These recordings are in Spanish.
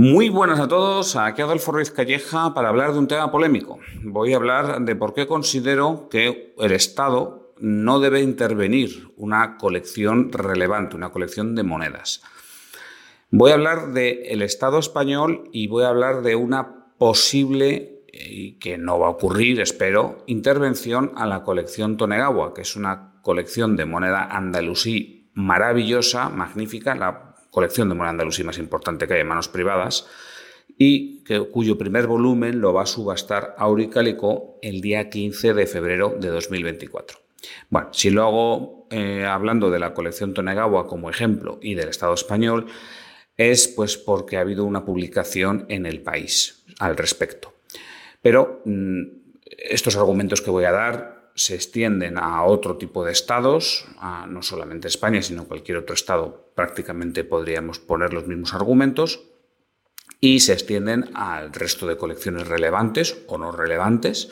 Muy buenas a todos, aquí Adolfo Ruiz Calleja para hablar de un tema polémico. Voy a hablar de por qué considero que el Estado no debe intervenir una colección relevante, una colección de monedas. Voy a hablar del Estado español y voy a hablar de una posible, y que no va a ocurrir, espero, intervención a la colección Tonegawa, que es una colección de moneda andalusí maravillosa, magnífica, colección de moneda andalusí más importante que hay en manos privadas y que, cuyo primer volumen lo va a subastar Auricalico el día 15 de febrero de 2024. Bueno, si lo hago eh, hablando de la colección Tonegawa como ejemplo y del Estado español, es pues porque ha habido una publicación en el país al respecto. Pero mm, estos argumentos que voy a dar se extienden a otro tipo de estados, no solamente España, sino cualquier otro estado, prácticamente podríamos poner los mismos argumentos, y se extienden al resto de colecciones relevantes o no relevantes.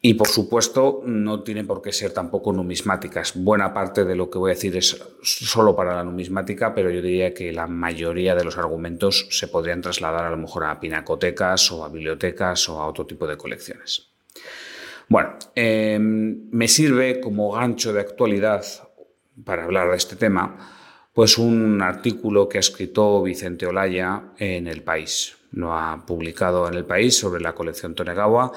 Y por supuesto, no tienen por qué ser tampoco numismáticas. Buena parte de lo que voy a decir es solo para la numismática, pero yo diría que la mayoría de los argumentos se podrían trasladar a lo mejor a pinacotecas o a bibliotecas o a otro tipo de colecciones. Bueno, em, me sirve como gancho de actualidad para hablar de este tema, pues un artículo que ha escrito Vicente Olaya en El País. Lo ha publicado en El País sobre la colección Tonegawa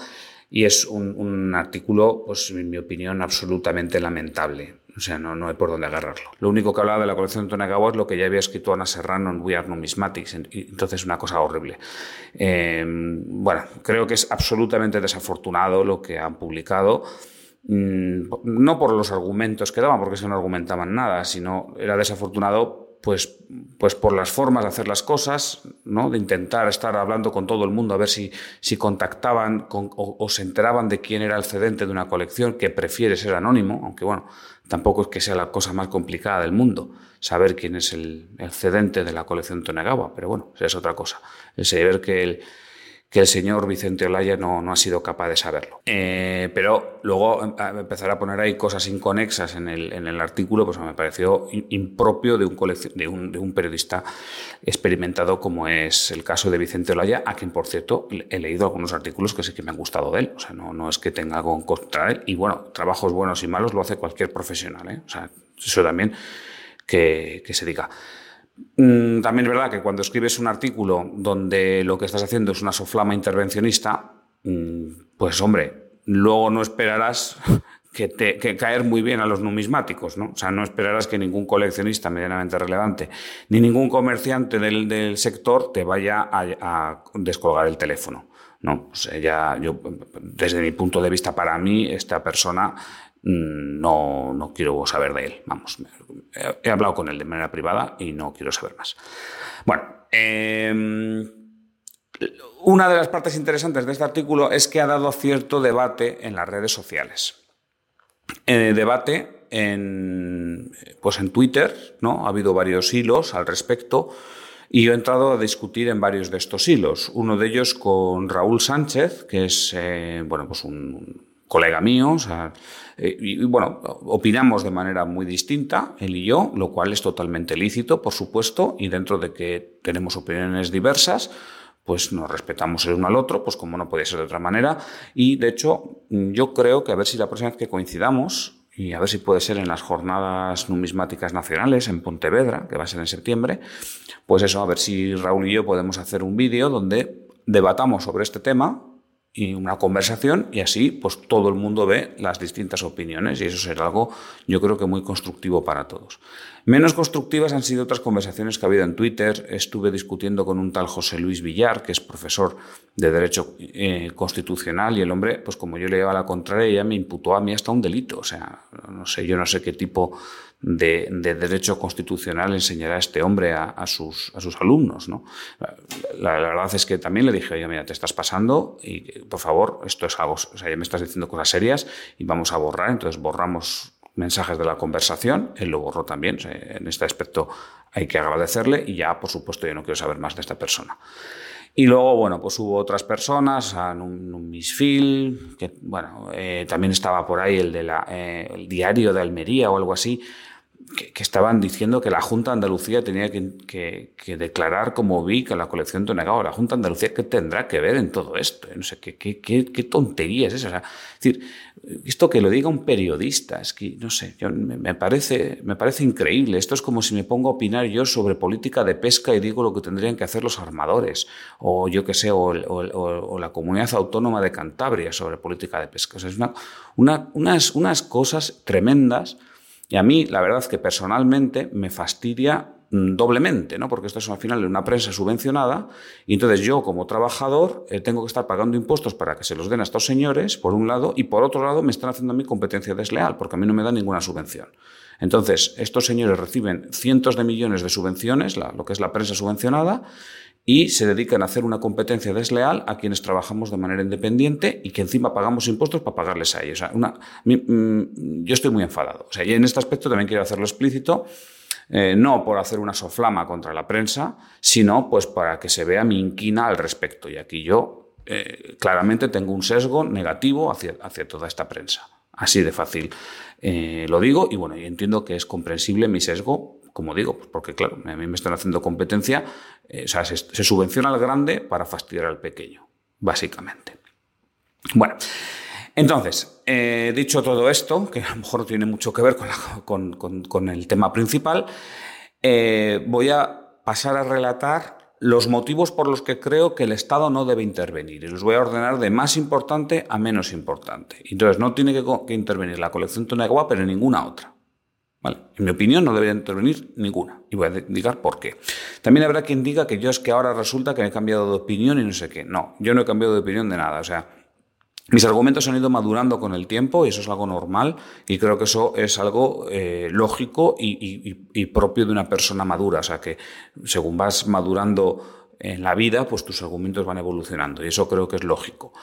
y es un, artículo, pues en mi opinión, absolutamente lamentable. O sea, no, no hay por dónde agarrarlo. Lo único que hablaba de la colección de Tonegawa es lo que ya había escrito Ana Serrano en We Are Numismatics. Entonces, una cosa horrible. Em, bueno, creo que es absolutamente desafortunado lo que han publicado. Mm, no por los argumentos que daban, porque no argumentaban nada, sino era desafortunado pues, pues por las formas de hacer las cosas, ¿no? de intentar estar hablando con todo el mundo a ver si, si contactaban o, se enteraban de quién era el cedente de una colección, que prefiere ser anónimo, aunque bueno, tampoco es que sea la cosa más complicada del mundo saber quién es el, cedente de la colección Tonegawa, pero bueno, es otra cosa. El saber que el, que el señor Vicente Olaya no, no ha sido capaz de saberlo. Eh, pero luego em, empezar a poner ahí cosas inconexas en el, en el artículo, pues me pareció impropio de un, de, un, de un, periodista experimentado como es el caso de Vicente Olaya, a quien, por cierto, he leído algunos artículos que sí que me han gustado de él. O sea, no, no es que tenga algo en contra de él. Y bueno, trabajos buenos y malos lo hace cualquier profesional. ¿eh? O sea, eso también que, que se diga. Mm, también es verdad que cuando escribes un artículo donde lo que estás haciendo es una soflama intervencionista, mm, pues hombre, luego no esperarás que, caer muy bien a los numismáticos, ¿no? O sea, no esperarás que ningún coleccionista medianamente relevante ni ningún comerciante del, sector te vaya a, descolgar el teléfono. No, o sea, yo, desde mi punto de vista, para mí, esta persona no, no quiero saber de él. Vamos, he, hablado con él de manera privada y no quiero saber más. Bueno, em, una de las partes interesantes de este artículo es que ha dado cierto debate en las redes sociales. Eh, debate en, pues en Twitter, ¿no? Ha habido varios hilos al respecto. Y he entrado a discutir en varios de estos hilos. Uno de ellos con Raúl Sánchez, que es eh, bueno, pues un, colega mío, eh, y, bueno, opinamos de manera muy distinta, él y yo, lo cual es totalmente lícito, por supuesto, y dentro de que tenemos opiniones diversas, pues nos respetamos el uno al otro, pues como no puede ser de otra manera, y de hecho yo creo que a ver si la próxima vez que coincidamos, y a ver si puede ser en las jornadas numismáticas nacionales en Pontevedra, que va a ser en septiembre, pues eso, a ver si Raúl y yo podemos hacer un vídeo donde debatamos sobre este tema, y una conversación y así pues todo el mundo ve las distintas opiniones y eso será algo yo creo que muy constructivo para todos. Menos constructivas han sido otras conversaciones que ha habido en Twitter. Estuve discutiendo con un tal José Luis Villar, que es profesor de Derecho eh, Constitucional y el hombre, pues como yo le llevaba la contraria, ya me imputó a mí hasta un delito. O sea, no sé, yo no sé qué tipo de, derecho constitucional enseñará este hombre a, sus, a sus, alumnos. ¿no? La, verdad es que también le dije, oye, mira, te estás pasando y por favor, esto es algo, o sea, ya me estás diciendo cosas serias y vamos a borrar, entonces borramos mensajes de la conversación, él lo borró también, en este aspecto hay que agradecerle y ya, por supuesto, yo no quiero saber más de esta persona. Y luego, bueno, pues hubo otras personas, un, un Misfil, que, bueno, eh, también estaba por ahí el, de la, eh, el diario de Almería o algo así, que, estaban diciendo que la Junta de Andalucía tenía que, declarar como vi que la colección Tonegao. La Junta de Andalucía, ¿qué tendrá que ver en todo esto? No sé, ¿qué, qué, qué tontería es esa? es decir, esto que lo diga un periodista, es que, no sé, me, parece, me parece increíble. Esto es como si me pongo a opinar yo sobre política de pesca y digo lo que tendrían que hacer los armadores, o yo qué sé, o, la comunidad autónoma de Cantabria sobre política de pesca. Es una, unas, unas cosas tremendas y a mí, la verdad es que personalmente me fastidia mm, doblemente, ¿no? Porque esto es al final una prensa subvencionada y entonces yo como trabajador eh, tengo que estar pagando impuestos para que se los den a estos señores, por un lado, y por otro lado me están haciendo a mí competencia desleal, porque a mí no me dan ninguna subvención. Entonces, estos señores reciben cientos de millones de subvenciones, lo que es la prensa subvencionada, y se dedican a hacer una competencia desleal a quienes trabajamos de manera independiente y que encima pagamos impuestos para pagarles a ellos. mm, yo estoy muy enfadado. O sea, y en este aspecto también quiero hacerlo explícito. Eh, no por hacer una soflama contra la prensa, sino pues para que se vea mi inquina al respecto. Y aquí yo eh, claramente tengo un sesgo negativo hacia, hacia toda esta prensa. Así de fácil eh, lo digo y bueno, y entiendo que es comprensible mi sesgo como digo, pues porque claro, a mí me están haciendo competencia, eh, o sea, se, subvenciona al grande para fastidiar al pequeño, básicamente. Bueno, entonces, eh, dicho todo esto, que a lo mejor no tiene mucho que ver con, el tema principal, eh, voy a pasar a relatar los motivos por los que creo que el Estado no debe intervenir. Y los voy a ordenar de más importante a menos importante. Entonces, no tiene que, que intervenir la colección Tonegua, pero ninguna otra. En mi opinión no debería intervenir ninguna. Y voy a indicar por qué. También habrá quien diga que yo es que ahora resulta que he cambiado de opinión y no sé qué. No, yo no he cambiado de opinión de nada. O sea, mis argumentos han ido madurando con el tiempo y eso es algo normal y creo que eso es algo eh, lógico y, propio de una persona madura. O sea, que según vas madurando en la vida, pues tus argumentos van evolucionando y eso creo que es lógico.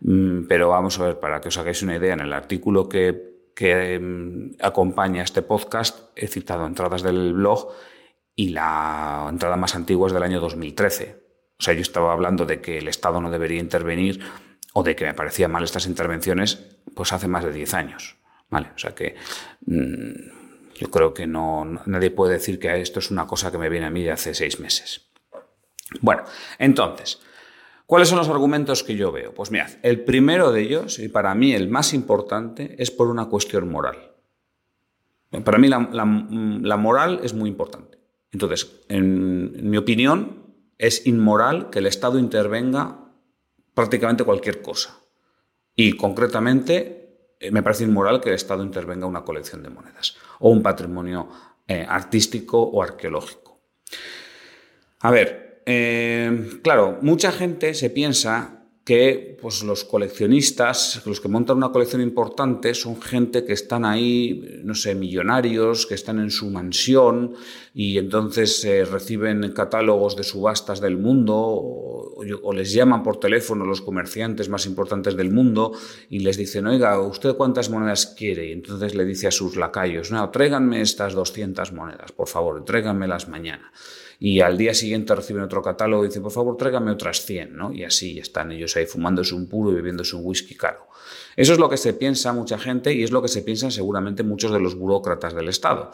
Mm, pero vamos a ver, para que os hagáis una idea, en el artículo que que em, acompaña este podcast, he citado entradas del blog y la entrada más antigua es del año 2013. O sea, yo estaba hablando de que el Estado no debería intervenir o de que me parecían mal estas intervenciones, pues hace más de 10 años. ¿Vale? O sea que mm, yo creo que no, nadie puede decir que esto es una cosa que me viene a mí de hace seis meses. Bueno, entonces, ¿Cuáles son los argumentos que yo veo? Pues mirad, el primero de ellos, y para mí el más importante, es por una cuestión moral. Para mí la, moral es muy importante. Entonces, en, mi opinión, es inmoral que el Estado intervenga prácticamente cualquier cosa. Y concretamente, eh, me parece inmoral que el Estado intervenga una colección de monedas o un patrimonio eh, artístico o arqueológico. A ver, eh, claro, mucha gente se piensa que pues, los coleccionistas, los que montan una colección importante, son gente que están ahí, no sé, millonarios, que están en su mansión y entonces eh, reciben catálogos de subastas del mundo o, o, les llaman por teléfono los comerciantes más importantes del mundo y les dicen, oiga, ¿usted cuántas monedas quiere? Y entonces le dice a sus lacayos, no, tráiganme estas 200 monedas, por favor, tráiganmelas mañana y al día siguiente reciben otro catálogo y dicen, por favor, tráigame otras 100, ¿no? Y así están ellos ahí fumándose un puro y bebiéndose un whisky caro. Eso es lo que se piensa mucha gente y es lo que se piensan seguramente muchos de los burócratas del Estado.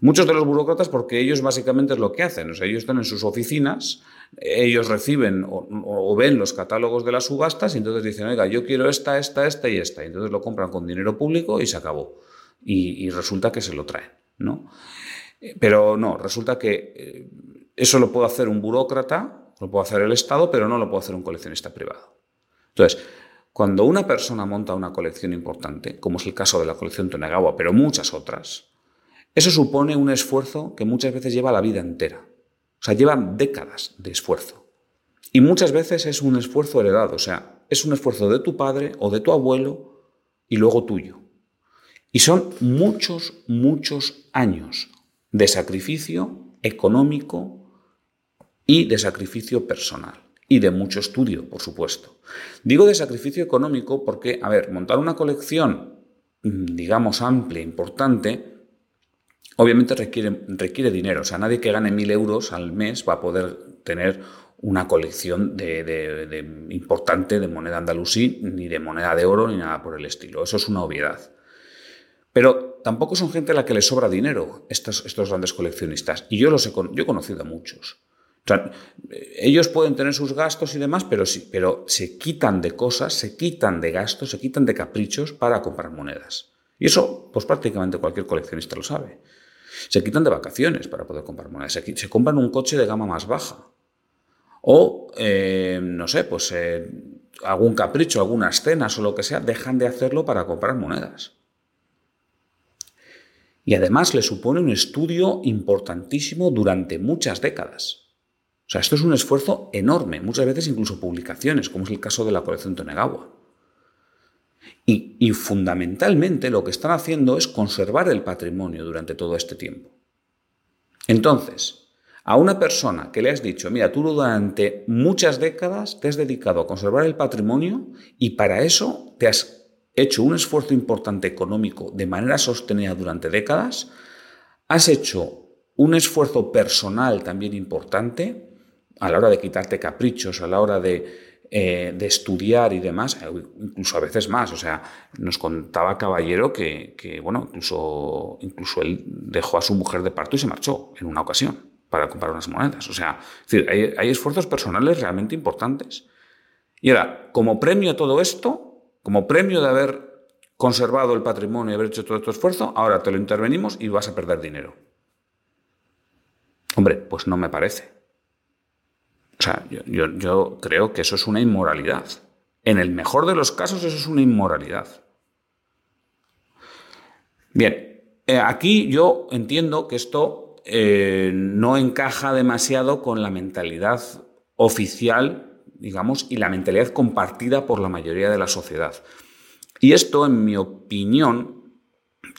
Muchos de los burócratas porque ellos básicamente es lo que hacen, o sea, ellos están en sus oficinas, ellos reciben o, ven los catálogos de las subastas y entonces dicen, oiga, yo quiero esta, esta, esta y esta, y entonces lo compran con dinero público y se acabó. Y, y resulta que se lo traen, ¿no? Pero no, resulta que eh, eso lo puede hacer un burócrata, lo puede hacer el Estado, pero no lo puede hacer un coleccionista privado. Entonces, cuando una persona monta una colección importante, como es el caso de la colección Tonegawa, pero muchas otras, eso supone un esfuerzo que muchas veces lleva la vida entera. O sea, llevan décadas de esfuerzo. Y muchas veces es un esfuerzo heredado, o sea, es un esfuerzo de tu padre o de tu abuelo y luego tuyo. Y son muchos, muchos años de sacrificio económico y de sacrificio personal. Y de mucho estudio, por supuesto. Digo de sacrificio económico porque, a ver, montar una colección, digamos, amplia, importante, obviamente requiere, requiere dinero. O sea, nadie que gane mil euros al mes va a poder tener una colección de, importante de moneda andalusí, ni de moneda de oro, ni nada por el estilo. Eso es una obviedad. Pero tampoco son gente a la que le sobra dinero estos, grandes coleccionistas. Y yo los he, yo he conocido a muchos. ellos pueden tener sus gastos y demás, pero, sí, pero se quitan de cosas, se quitan de gastos, se quitan de caprichos para comprar monedas. Y eso, pues prácticamente cualquier coleccionista lo sabe. Se quitan de vacaciones para poder comprar monedas. Se, compran un coche de gama más baja. O, eh, no sé, pues eh, algún capricho, algunas cenas o lo que sea, dejan de hacerlo para comprar monedas. Y además le supone un estudio importantísimo durante muchas décadas. O sea, esto es un esfuerzo enorme, muchas veces incluso publicaciones, como es el caso de la colección Tonegawa. Y, fundamentalmente lo que están haciendo es conservar el patrimonio durante todo este tiempo. Entonces, a una persona que le has dicho, mira, tú durante muchas décadas te has dedicado a conservar el patrimonio y para eso te has hecho un esfuerzo importante económico de manera sostenida durante décadas, has hecho un esfuerzo personal también importante a la hora de quitarte caprichos, a la hora de eh, de estudiar y demás, eh, incluso a veces más. O sea, nos contaba Caballero que, bueno, incluso, incluso él dejó a su mujer de parto y se marchó en una ocasión para comprar unas monedas. O sea, hay esfuerzos personales realmente importantes. Y ahora, como premio a todo esto, como premio de haber conservado el patrimonio y haber hecho todo este esfuerzo, ahora te lo intervenimos y vas a perder dinero. Hombre, pues no me parece. O sea, yo, creo que eso es una inmoralidad. En el mejor de los casos eso es una inmoralidad. Bien, eh, aquí yo entiendo que esto eh, no encaja demasiado con la mentalidad oficial, digamos, y la mentalidad compartida por la mayoría de la sociedad. Y esto, en mi opinión,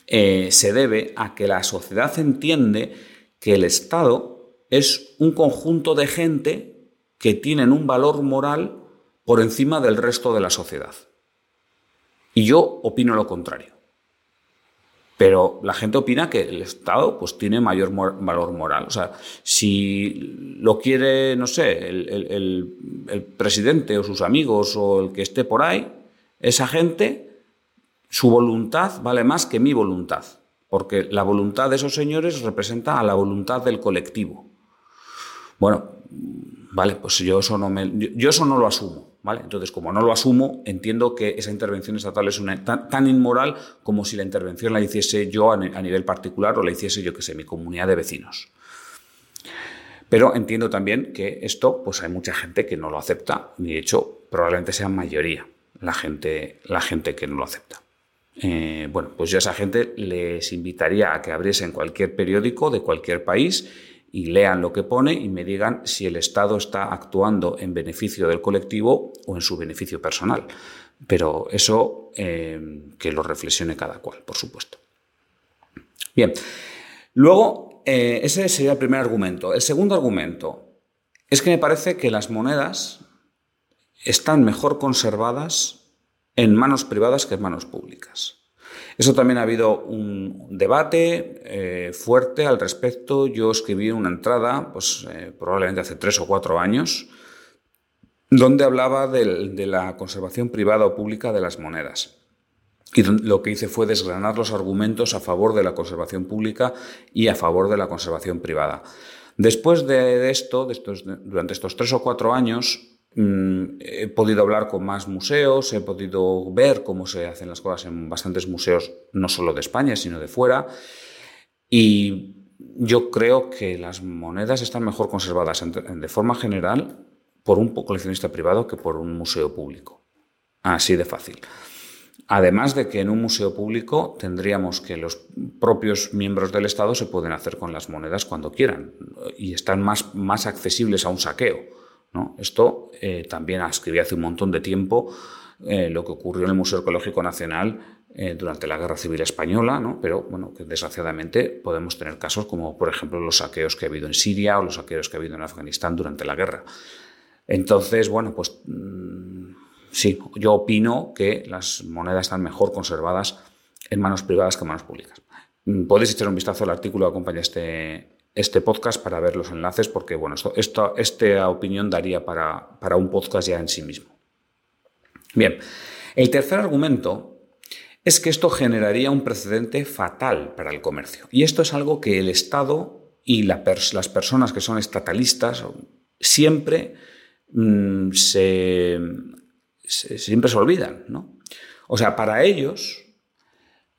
eh, se debe a que la sociedad entiende que el Estado es un conjunto de gente que tienen un valor moral por encima del resto de la sociedad. Y yo opino lo contrario. Pero la gente opina que el Estado pues, tiene mayor valor moral. O sea, si lo quiere, no sé, el, presidente o sus amigos o el que esté por ahí, esa gente, su voluntad vale más que mi voluntad. Porque la voluntad de esos señores representa a la voluntad del colectivo. Bueno, Vale, pues yo eso no, me, yo eso no lo asumo. ¿vale? Entonces, como no lo asumo, entiendo que esa intervención estatal es tan, inmoral como si la intervención la hiciese yo a, nivel particular o la hiciese yo que sé, mi comunidad de vecinos. Pero entiendo también que esto, pues hay mucha gente que no lo acepta, y de hecho probablemente sea mayoría la gente, la gente que no lo acepta. Eh, bueno, pues yo a esa gente les invitaría a que abriesen cualquier periódico de cualquier país y lean lo que pone y me digan si el Estado está actuando en beneficio del colectivo o en su beneficio personal. Pero eso eh, que lo reflexione cada cual, por supuesto. Bien, luego eh, ese sería el primer argumento. El segundo argumento es que me parece que las monedas están mejor conservadas en manos privadas que en manos públicas. Eso también ha habido un debate eh, fuerte al respecto. Yo escribí una entrada, pues eh, probablemente hace tres o cuatro años, donde hablaba de, la conservación privada o pública de las monedas. Y lo que hice fue desgranar los argumentos a favor de la conservación pública y a favor de la conservación privada. Después de, esto, durante estos tres o cuatro años, Mm, he podido hablar con más museos, he podido ver cómo se hacen las cosas en bastantes museos, no solo de España, sino de fuera. Y yo creo que las monedas están mejor conservadas de forma general por un coleccionista privado que por un museo público. Así de fácil. Además de que en un museo público tendríamos que los propios miembros del Estado se pueden hacer con las monedas cuando quieran y están más, más accesibles a un saqueo. Esto eh, también escribí hace un montón de tiempo eh, lo que ocurrió en el Museo Arqueológico Nacional eh, durante la Guerra Civil Española, ¿no? pero bueno, que desgraciadamente podemos tener casos como, por ejemplo, los saqueos que ha habido en Siria o los saqueos que ha habido en Afganistán durante la guerra. Entonces, bueno, pues mm, sí, yo opino que las monedas están mejor conservadas en manos privadas que en manos públicas. Mm, podéis echar un vistazo al artículo que acompaña este, este podcast para ver los enlaces, porque bueno, esta opinión daría para, para un podcast ya en sí mismo. Bien, el tercer argumento es que esto generaría un precedente fatal para el comercio. Y esto es algo que el Estado y las personas que son estatalistas siempre mm, se, siempre se olvidan. ¿no? O sea, para ellos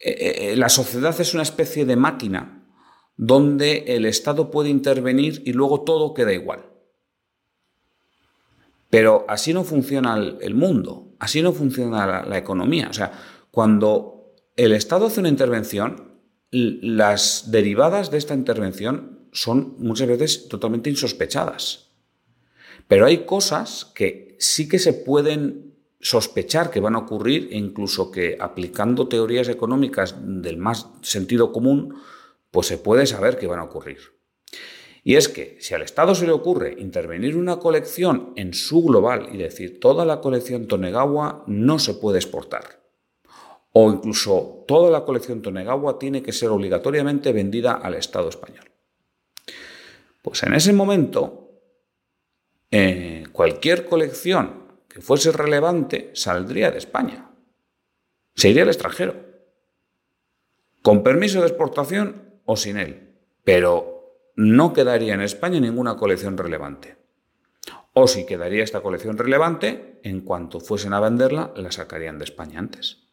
eh, eh, la sociedad es una especie de máquina donde el Estado puede intervenir y luego todo queda igual. Pero así no funciona el mundo, así no funciona la, la economía. O sea, cuando el Estado hace una intervención, las derivadas de esta intervención son muchas veces totalmente insospechadas. Pero hay cosas que sí que se pueden sospechar que van a ocurrir e incluso que aplicando teorías económicas del más sentido común, pues se puede saber que van a ocurrir. Y es que si al Estado se le ocurre intervenir una colección en su global y decir toda la colección Tonegawa no se puede exportar, o incluso toda la colección Tonegawa tiene que ser obligatoriamente vendida al Estado español. Pues en ese momento, eh, cualquier colección que fuese relevante saldría de España, se iría al extranjero, con permiso de exportación o sin él, pero no quedaría en España ninguna colección relevante. O si quedaría esta colección relevante, en cuanto fuesen a venderla, la sacarían de España antes.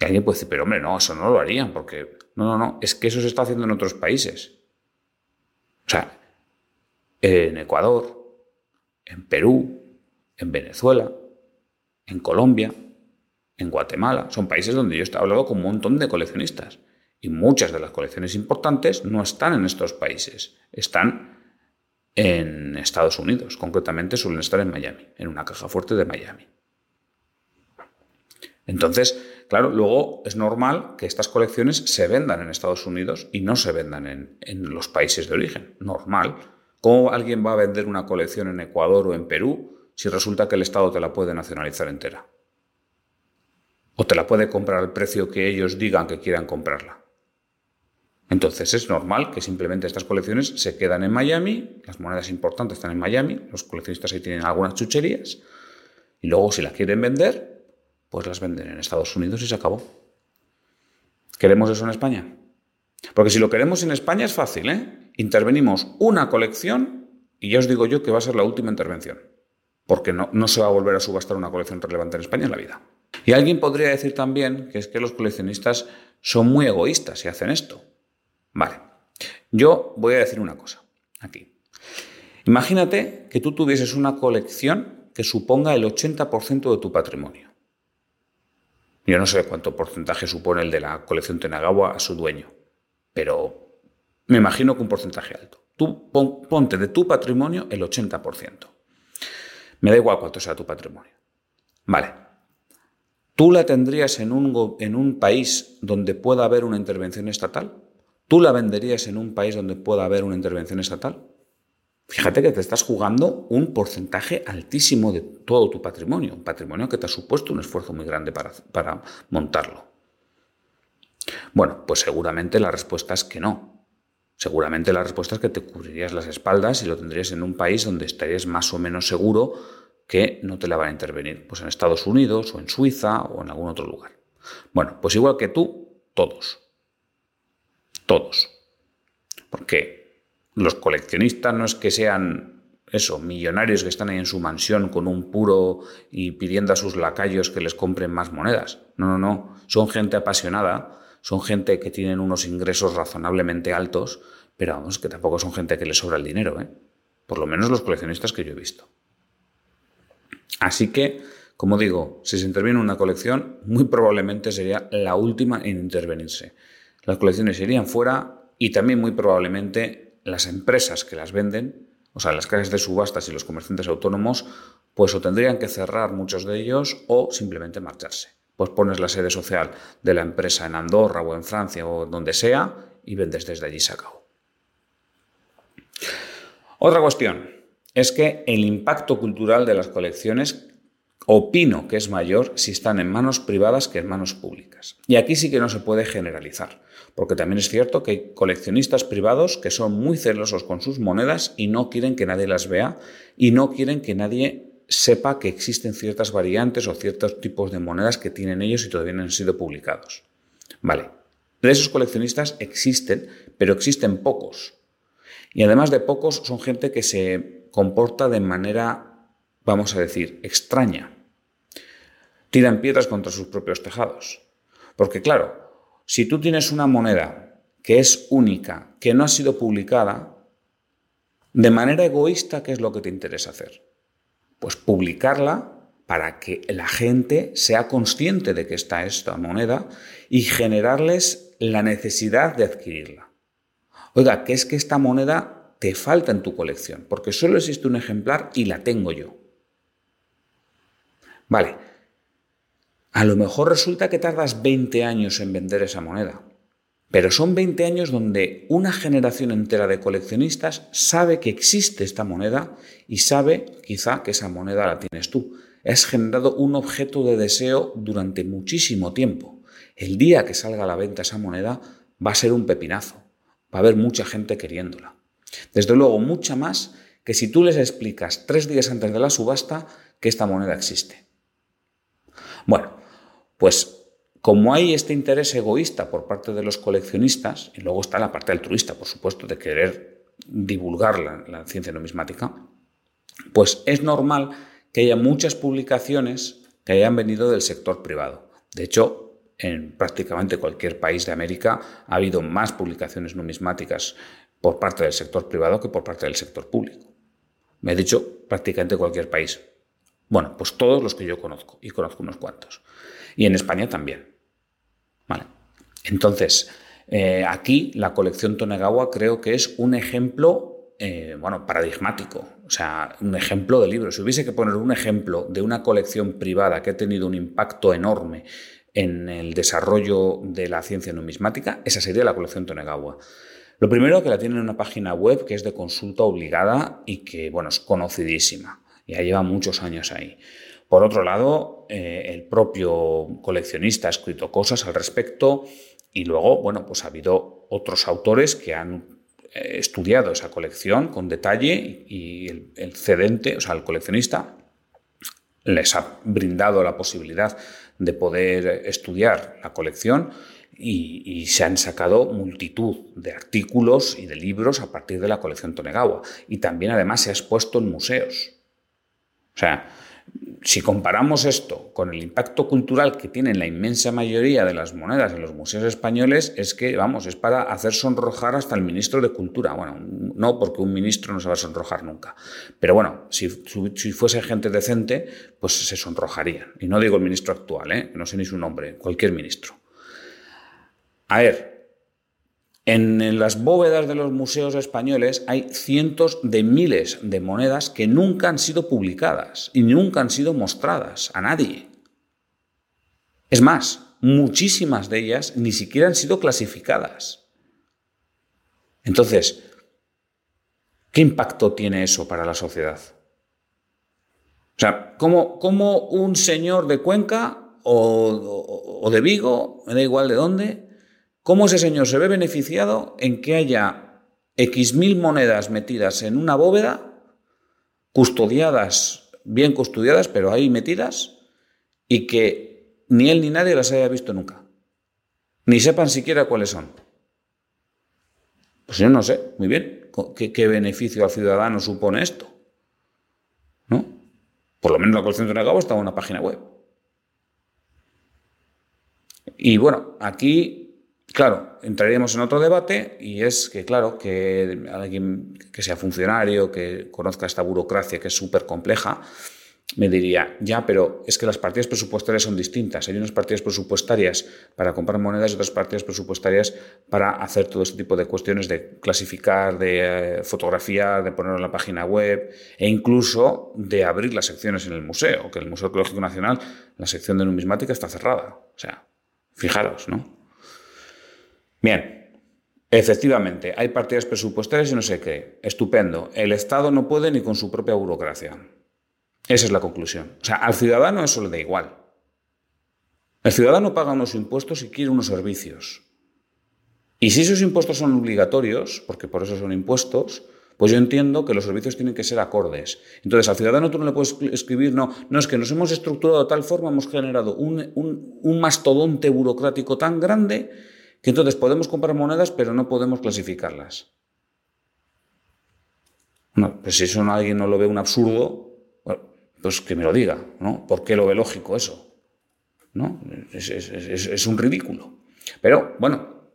Y alguien puede decir, pero hombre, no, eso no lo harían, porque no, no, no, es que eso se está haciendo en otros países. O sea, en Ecuador, en Perú, en Venezuela, en Colombia, en Guatemala, son países donde yo he hablado con un montón de coleccionistas. Y muchas de las colecciones importantes no están en estos países, están en Estados Unidos, concretamente suelen estar en Miami, en una caja fuerte de Miami. Entonces, claro, luego es normal que estas colecciones se vendan en Estados Unidos y no se vendan en, los países de origen. Normal. ¿Cómo alguien va a vender una colección en Ecuador o en Perú si resulta que el Estado te la puede nacionalizar entera? O te la puede comprar al precio que ellos digan que quieran comprarla. Entonces es normal que simplemente estas colecciones se quedan en Miami, las monedas importantes están en Miami, los coleccionistas ahí tienen algunas chucherías, y luego si las quieren vender, pues las venden en Estados Unidos y se acabó. ¿Queremos eso en España? Porque si lo queremos en España es fácil, ¿eh? Intervenimos una colección y ya os digo yo que va a ser la última intervención. Porque no, no se va a volver a subastar una colección relevante en España en la vida. Y alguien podría decir también que es que los coleccionistas son muy egoístas y hacen esto. Vale, yo voy a decir una cosa aquí. Imagínate que tú tuvieses una colección que suponga el 80% de tu patrimonio. Yo no sé cuánto porcentaje supone el de la colección Tenagawa a su dueño, pero me imagino que un porcentaje alto. Tú ponte de tu patrimonio el 80%. Me da igual cuánto sea tu patrimonio. Vale. ¿Tú la tendrías en un, en un país donde pueda haber una intervención estatal? ¿Tú la venderías en un país donde pueda haber una intervención estatal? Fíjate que te estás jugando un porcentaje altísimo de todo tu patrimonio, un patrimonio que te ha supuesto un esfuerzo muy grande para, para montarlo. Bueno, pues seguramente la respuesta es que no. Seguramente la respuesta es que te cubrirías las espaldas y lo tendrías en un país donde estarías más o menos seguro que no te la van a intervenir, pues en Estados Unidos o en Suiza o en algún otro lugar. Bueno, pues igual que tú, todos. Todos. ¿Por qué? los coleccionistas no es que sean eso, millonarios que están ahí en su mansión con un puro y pidiendo a sus lacayos que les compren más monedas. No, no, no. Son gente apasionada, son gente que tienen unos ingresos razonablemente altos, pero vamos, que tampoco son gente que les sobra el dinero, ¿eh? Por lo menos los coleccionistas que yo he visto. Así que, como digo, si se interviene en una colección, muy probablemente sería la última en intervenirse. Las colecciones irían fuera y también muy probablemente las empresas que las venden, o sea, las casas de subastas y los comerciantes autónomos, pues o tendrían que cerrar muchos de ellos o simplemente marcharse. Pues pones la sede social de la empresa en Andorra o en Francia o donde sea y vendes desde allí sacado. Otra cuestión es que el impacto cultural de las colecciones opino que es mayor si están en manos privadas que en manos públicas. Y aquí sí que no se puede generalizar, porque también es cierto que hay coleccionistas privados que son muy celosos con sus monedas y no quieren que nadie las vea y no quieren que nadie sepa que existen ciertas variantes o ciertos tipos de monedas que tienen ellos y todavía no han sido publicados. Vale, de esos coleccionistas existen, pero existen pocos. Y además de pocos, son gente que se comporta de manera, vamos a decir, extraña. Tiran piedras contra sus propios tejados. Porque claro, si tú tienes una moneda que es única, que no ha sido publicada, de manera egoísta, ¿qué es lo que te interesa hacer? Pues publicarla para que la gente sea consciente de que está esta moneda y generarles la necesidad de adquirirla. Oiga, que es que esta moneda te falta en tu colección, porque solo existe un ejemplar y la tengo yo. Vale, a lo mejor resulta que tardas 20 años en vender esa moneda, pero son 20 años donde una generación entera de coleccionistas sabe que existe esta moneda y sabe quizá que esa moneda la tienes tú. Has generado un objeto de deseo durante muchísimo tiempo. El día que salga a la venta esa moneda va a ser un pepinazo va a haber mucha gente queriéndola. Desde luego, mucha más que si tú les explicas tres días antes de la subasta que esta moneda existe. Bueno, pues como hay este interés egoísta por parte de los coleccionistas, y luego está la parte altruista, por supuesto, de querer divulgar la, la ciencia numismática, pues es normal que haya muchas publicaciones que hayan venido del sector privado. De hecho, en prácticamente cualquier país de América ha habido más publicaciones numismáticas por parte del sector privado que por parte del sector público. Me he dicho prácticamente cualquier país. Bueno, pues todos los que yo conozco, y conozco unos cuantos. Y en España también. ¿Vale? Entonces, eh, aquí la colección Tonegawa creo que es un ejemplo, eh, bueno, paradigmático. O sea, un ejemplo de libro. Si hubiese que poner un ejemplo de una colección privada que ha tenido un impacto enorme en el desarrollo de la ciencia numismática, esa sería la colección Tonegawa. Lo primero que la tiene en una página web que es de consulta obligada y que, bueno, es conocidísima. Ya lleva muchos años ahí. Por otro lado, eh, el propio coleccionista ha escrito cosas al respecto y luego, bueno, pues ha habido otros autores que han eh, estudiado esa colección con detalle y el, el cedente, o sea, el coleccionista, les ha brindado la posibilidad de poder estudiar la colección y, se han sacado multitud de artículos y de libros a partir de la colección Tonegawa. Y también además se ha expuesto en museos. O sea, si comparamos esto con el impacto cultural que tienen la inmensa mayoría de las monedas en los museos españoles, es que, vamos, es para hacer sonrojar hasta el ministro de Cultura. Bueno, no porque un ministro no se va a sonrojar nunca. Pero bueno, si, fuese gente decente, pues se sonrojarían. Y no digo el ministro actual, ¿eh? no sé ni su nombre, cualquier ministro. A ver, en las bóvedas de los museos españoles hay cientos de miles de monedas que nunca han sido publicadas y nunca han sido mostradas a nadie. Es más, muchísimas de ellas ni siquiera han sido clasificadas. Entonces, ¿qué impacto tiene eso para la sociedad? O sea, ¿cómo, un señor de Cuenca o, o de Vigo, me da igual de dónde, ¿Cómo ese señor se ve beneficiado en que haya X mil monedas metidas en una bóveda, custodiadas, bien custodiadas, pero ahí metidas, y que ni él ni nadie las haya visto nunca? Ni sepan siquiera cuáles son. Pues yo no sé, muy bien, ¿qué, beneficio al ciudadano supone esto? ¿No? Por lo menos la colección de Negabo está en una página web. Y bueno, aquí Claro, entraríamos en otro debate y es que, claro, que alguien que sea funcionario, que conozca esta burocracia que es súper compleja, me diría, ya, pero es que las partidas presupuestarias son distintas. Hay unas partidas presupuestarias para comprar monedas y otras partidas presupuestarias para hacer todo este tipo de cuestiones de clasificar, de eh, fotografiar, de ponerlo en la página web e incluso de abrir las secciones en el museo, que el Museo Arqueológico Nacional, la sección de numismática está cerrada. O sea, fijaros, ¿no? Bien, Efectivamente, hay partidas presupuestarias y no sé qué. Estupendo. El Estado no puede ni con su propia burocracia. Esa es la conclusión. O sea, al ciudadano eso le da igual. El ciudadano paga unos impuestos y quiere unos servicios. Y si esos impuestos son obligatorios, porque por eso son impuestos, pues yo entiendo que los servicios tienen que ser acordes. Entonces, al ciudadano tú no le puedes escribir, no, no es que nos hemos estructurado de tal forma, hemos generado un, un mastodonte burocrático tan grande que entonces podemos comprar monedas, pero no podemos clasificarlas. No, pues si eso alguien no lo ve un absurdo, pues que me lo diga, ¿no? ¿Por qué lo ve lógico eso? ¿No? Es, un ridículo. Pero, bueno,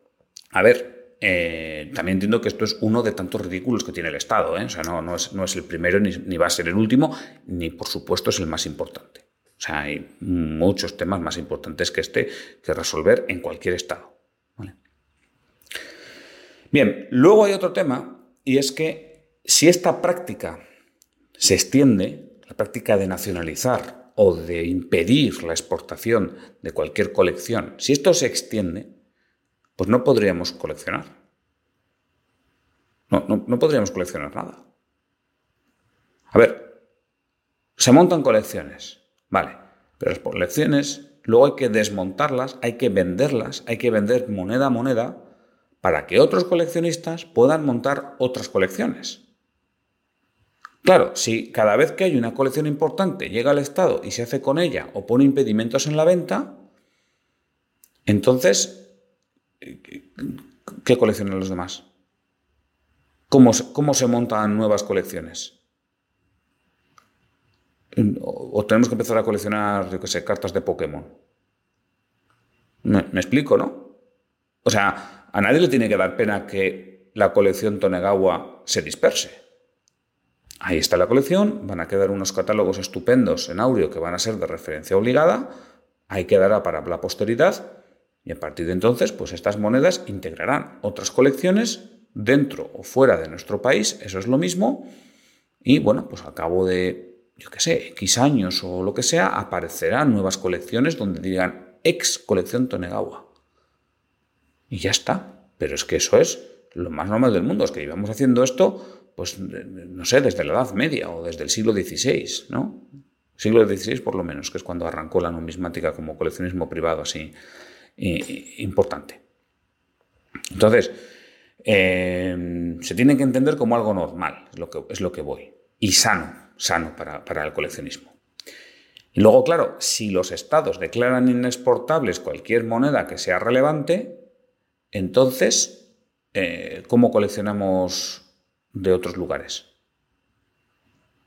a ver, eh, también entiendo que esto es uno de tantos ridículos que tiene el Estado, ¿eh? O sea, no, es, el primero ni, va a ser el último, ni por supuesto es el más importante. O sea, hay muchos temas más importantes que este que resolver en cualquier Estado. Bien, luego hay otro tema y es que si esta práctica se extiende, la práctica de nacionalizar o de impedir la exportación de cualquier colección, si esto se extiende, pues no podríamos coleccionar. No, no, podríamos coleccionar nada. A ver, se montan colecciones, vale, pero las colecciones luego hay que desmontarlas, hay que venderlas, hay que vender moneda a moneda para que otros coleccionistas puedan montar otras colecciones. Claro, si cada vez que hay una colección importante llega al Estado y se hace con ella o pone impedimentos en la venta, entonces, ¿qué coleccionan los demás? ¿Cómo, cómo se montan nuevas colecciones? O tenemos que empezar a coleccionar, yo qué sé, cartas de Pokémon. Me, me explico, ¿no? O sea, a nadie le tiene que dar pena que la colección Tonegawa se disperse. Ahí está la colección, van a quedar unos catálogos estupendos en Aureo que van a ser de referencia obligada, ahí quedará para la posteridad y a partir de entonces, pues estas monedas integrarán otras colecciones dentro o fuera de nuestro país, eso es lo mismo, y bueno, pues al cabo de, yo qué sé, X años o lo que sea, aparecerán nuevas colecciones donde digan ex colección Tonegawa. Y ya está, pero es que eso es lo más normal del mundo, es que llevamos haciendo esto pues no sé, desde la Edad Media o desde el siglo XVI, ¿no? Siglo XVI por lo menos, que es cuando arrancó la numismática como coleccionismo privado así importante. Entonces, eh, se tiene que entender como algo normal, es lo que, es lo que voy, y sano, sano para, para el coleccionismo. Luego, claro, si los estados declaran inexportables cualquier moneda que sea relevante, entonces, eh, ¿cómo coleccionamos de otros lugares.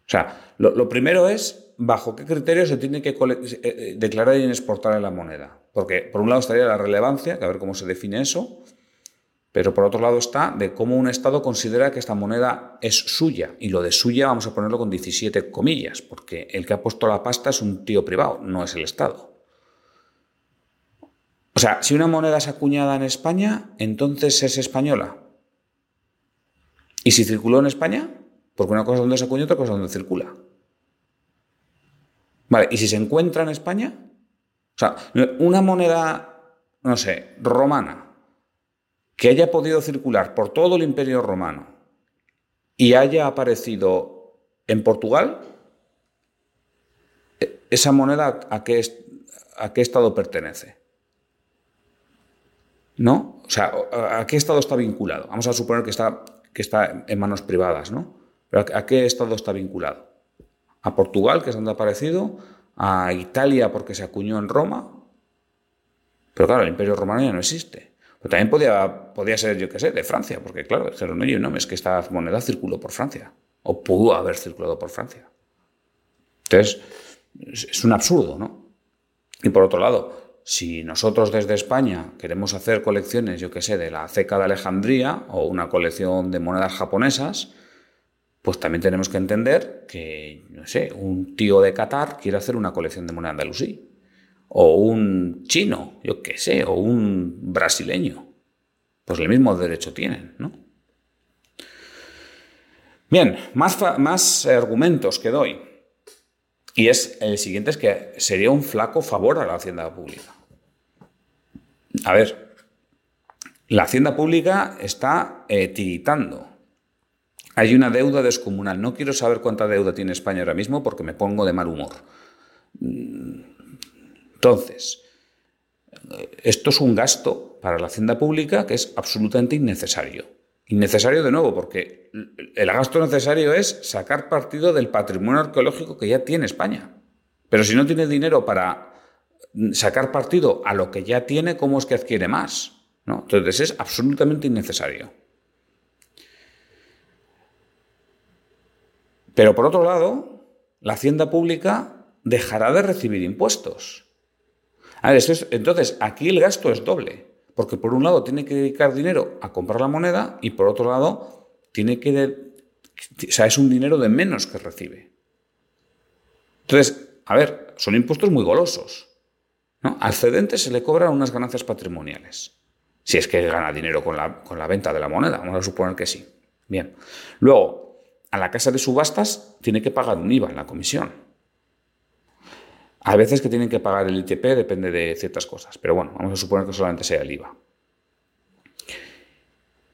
O sea, lo, primero es bajo qué criterios se tiene que eh, eh, declarar inexportable la moneda. Porque por un lado estaría la relevancia, que a ver cómo se define eso, pero por otro lado está de cómo un Estado considera que esta moneda es suya. Y lo de suya vamos a ponerlo con 17 comillas, porque el que ha puesto la pasta es un tío privado, no es el Estado. O sea, si una moneda es acuñada en España, entonces es española. ¿Y si circuló en España? Porque una cosa es donde se acuña, otra cosa es donde circula. Vale, ¿y si se encuentra en España? O sea, una moneda, no sé, romana, que haya podido circular por todo el imperio romano y haya aparecido en Portugal, e, ¿esa moneda a qué, a qué estado pertenece? ¿No? O sea, ¿a qué estado está vinculado? Vamos a suponer que está que está en manos privadas, ¿no? Pero ¿a qué estado está vinculado? ¿A Portugal, que es donde ha aparecido? ¿A Italia porque se acuñó en Roma? Pero claro, el Imperio Romano ya no existe. Pero también podía, podía ser, yo qué sé, de Francia, porque claro, dijeron, oye, no, es que esta moneda circuló por Francia, o pudo haber circulado por Francia. Entonces, es un absurdo, ¿no? Y por otro lado, si nosotros desde España queremos hacer colecciones, yo qué sé, de la ceca de Alejandría o una colección de monedas japonesas, pues también tenemos que entender que, no sé, un tío de Qatar quiere hacer una colección de moneda andalusí. O un chino, yo qué sé, o un brasileño. Pues el mismo derecho tienen, ¿no? Bien, más, más argumentos que doy. Y es el siguiente es que sería un flaco favor a la hacienda pública. A ver, la hacienda pública está eh, tiritando. Hay una deuda descomunal. No quiero saber cuánta deuda tiene España ahora mismo porque me pongo de mal humor. Entonces, esto es un gasto para la hacienda pública que es absolutamente innecesario. Innecesario de nuevo, porque el gasto necesario es sacar partido del patrimonio arqueológico que ya tiene España. Pero si no tiene dinero para sacar partido a lo que ya tiene, ¿cómo es que adquiere más? ¿No? Entonces es absolutamente innecesario. Pero por otro lado, la hacienda pública dejará de recibir impuestos. entonces, aquí el gasto es doble. Porque por un lado tiene que dedicar dinero a comprar la moneda y por otro lado tiene que... o sea, es un dinero de menos que recibe. Entonces, a ver, son impuestos muy golosos. ¿No? Al cedente se le cobran unas ganancias patrimoniales. Si es que gana dinero con la, con la venta de la moneda, vamos a suponer que sí. Bien. Luego, a la casa de subastas tiene que pagar un IVA en la comisión. A veces que tienen que pagar el ITP, depende de ciertas cosas, pero bueno, vamos a suponer que solamente sea el IVA.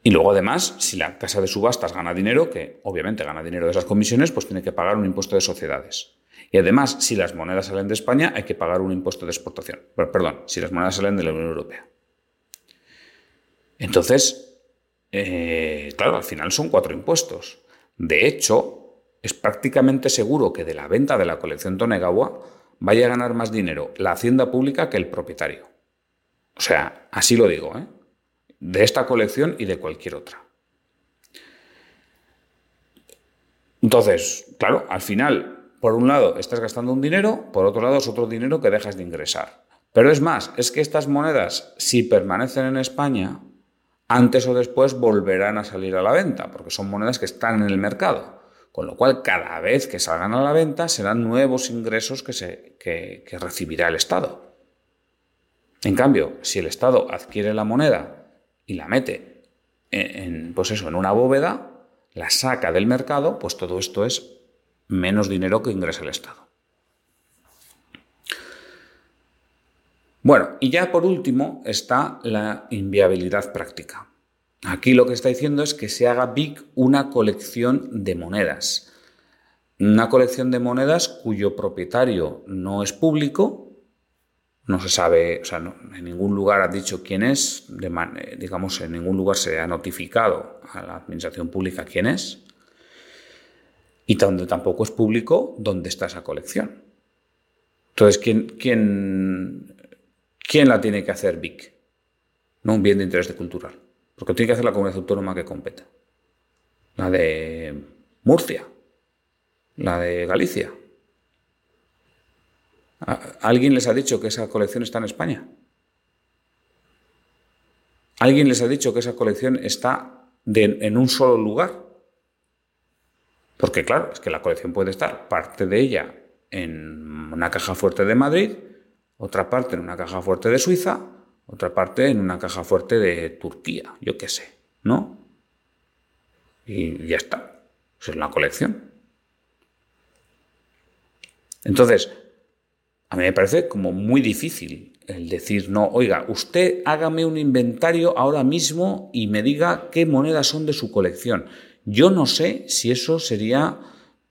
Y luego además, si la casa de subastas gana dinero, que obviamente gana dinero de esas comisiones, pues tiene que pagar un impuesto de sociedades. Y además, si las monedas salen de España, hay que pagar un impuesto de exportación. Perdón, si las monedas salen de la Unión Europea. Entonces, eh, claro, al final son cuatro impuestos. De hecho, es prácticamente seguro que de la venta de la colección Tonegawa vaya a ganar más dinero la hacienda pública que el propietario. O sea, así lo digo, ¿eh? de esta colección y de cualquier otra. Entonces, claro, al final, por un lado estás gastando un dinero, por otro lado es otro dinero que dejas de ingresar. Pero es más, es que estas monedas, si permanecen en España, antes o después volverán a salir a la venta, porque son monedas que están en el mercado. Con lo cual, cada vez que salgan a la venta serán nuevos ingresos que, se, recibirá el Estado. En cambio, si el Estado adquiere la moneda y la mete en, pues eso, en una bóveda, la saca del mercado, pues todo esto es menos dinero que ingresa el Estado. Bueno, y ya por último está la inviabilidad práctica. Aquí lo que está diciendo es que se haga BIC una colección de monedas. Una colección de monedas cuyo propietario no es público, no se sabe, o sea, en ningún lugar ha dicho quién es, eh, digamos, en ningún lugar se ha notificado a la administración pública quién es, y donde tampoco es público dónde está esa colección. Entonces, ¿quién, quién, quién la tiene que hacer BIC? No un bien de interés cultural. Porque tiene que hacer la comunidad autónoma que compete. La de Murcia, la de Galicia. ¿Alguien les ha dicho que esa colección está en España? ¿Alguien les ha dicho que esa colección está en un solo lugar? Porque claro, es que la colección puede estar parte de ella en una caja fuerte de Madrid, otra parte en una caja fuerte de Suiza, otra parte en una caja fuerte de Turquía, yo qué sé, ¿no? Y ya está. Es la colección. Entonces, a mí me parece como muy difícil el decir, no, oiga, usted hágame un inventario ahora mismo y me diga qué monedas son de su colección. Yo no sé si eso sería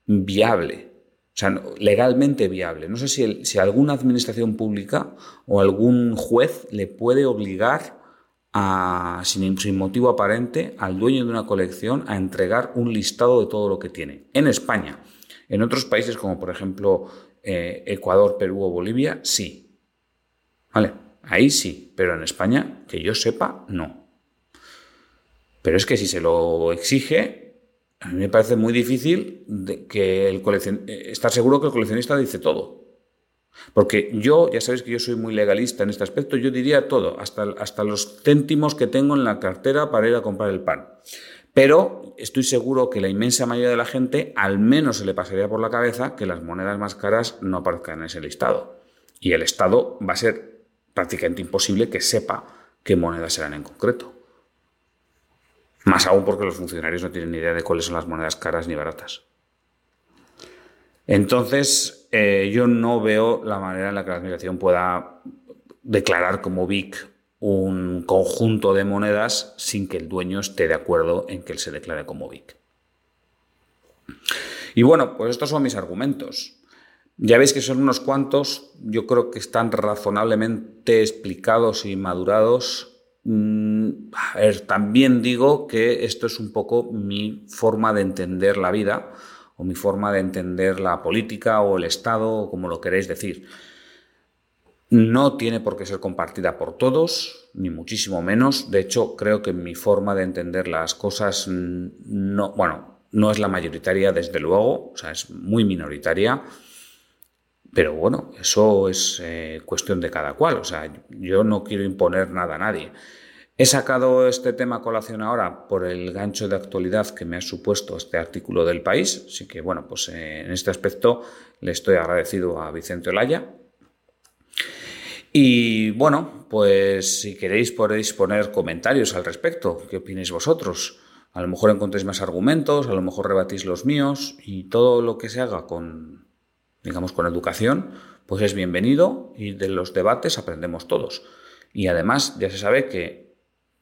viable. O sea, legalmente viable. No sé si, si alguna administración pública o algún juez le puede obligar a, sin, motivo aparente al dueño de una colección a entregar un listado de todo lo que tiene. En España. En otros países como por ejemplo eh, Ecuador, Perú o Bolivia, sí. ¿Vale? Ahí sí, pero en España, que yo sepa, no. Pero es que si se lo exige, a mí me parece muy difícil que el eh, estar seguro que el coleccionista dice todo. Porque yo, ya sabéis que yo soy muy legalista en este aspecto, yo diría todo, hasta, hasta los céntimos que tengo en la cartera para ir a comprar el pan. Pero estoy seguro que la inmensa mayoría de la gente al menos se le pasaría por la cabeza que las monedas más caras no aparezcan en ese listado. Y el Estado va a ser prácticamente imposible que sepa qué monedas serán en concreto. Más aún porque los funcionarios no tienen ni idea de cuáles son las monedas caras ni baratas. Entonces, eh, yo no veo la manera en la que la Administración pueda declarar como BIC un conjunto de monedas sin que el dueño esté de acuerdo en que él se declare como BIC. Y bueno, pues estos son mis argumentos. Ya veis que son unos cuantos, yo creo que están razonablemente explicados y madurados. Mm, también digo que esto es un poco mi forma de entender la vida o mi forma de entender la política o el Estado o como lo queréis decir. No tiene por qué ser compartida por todos, ni muchísimo menos. De hecho, creo que mi forma de entender las cosas no, bueno, no es la mayoritaria, desde luego, o sea, es muy minoritaria. Pero bueno, eso es eh, cuestión de cada cual. O sea, yo no quiero imponer nada a nadie. He sacado este tema a colación ahora por el gancho de actualidad que me ha supuesto este artículo del país. Así que bueno, pues eh, en este aspecto le estoy agradecido a Vicente Olaya, y bueno, pues si queréis podéis poner comentarios al respecto. ¿Qué opináis vosotros? A lo mejor encontréis más argumentos, a lo mejor rebatís los míos y todo lo que se haga con, digamos, con educación, pues es bienvenido y de los debates aprendemos todos. Y además ya se sabe que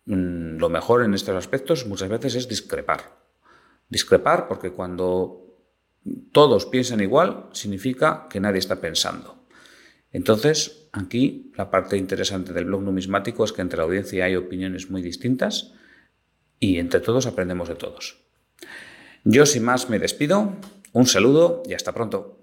mm, lo mejor en estos aspectos muchas veces es discrepar. Discrepar porque cuando todos piensan igual significa que nadie está pensando. Entonces, aquí la parte interesante del blog numismático es que entre la audiencia hay opiniones muy distintas y entre todos aprendemos de todos. Yo sin más me despido, un saludo y hasta pronto.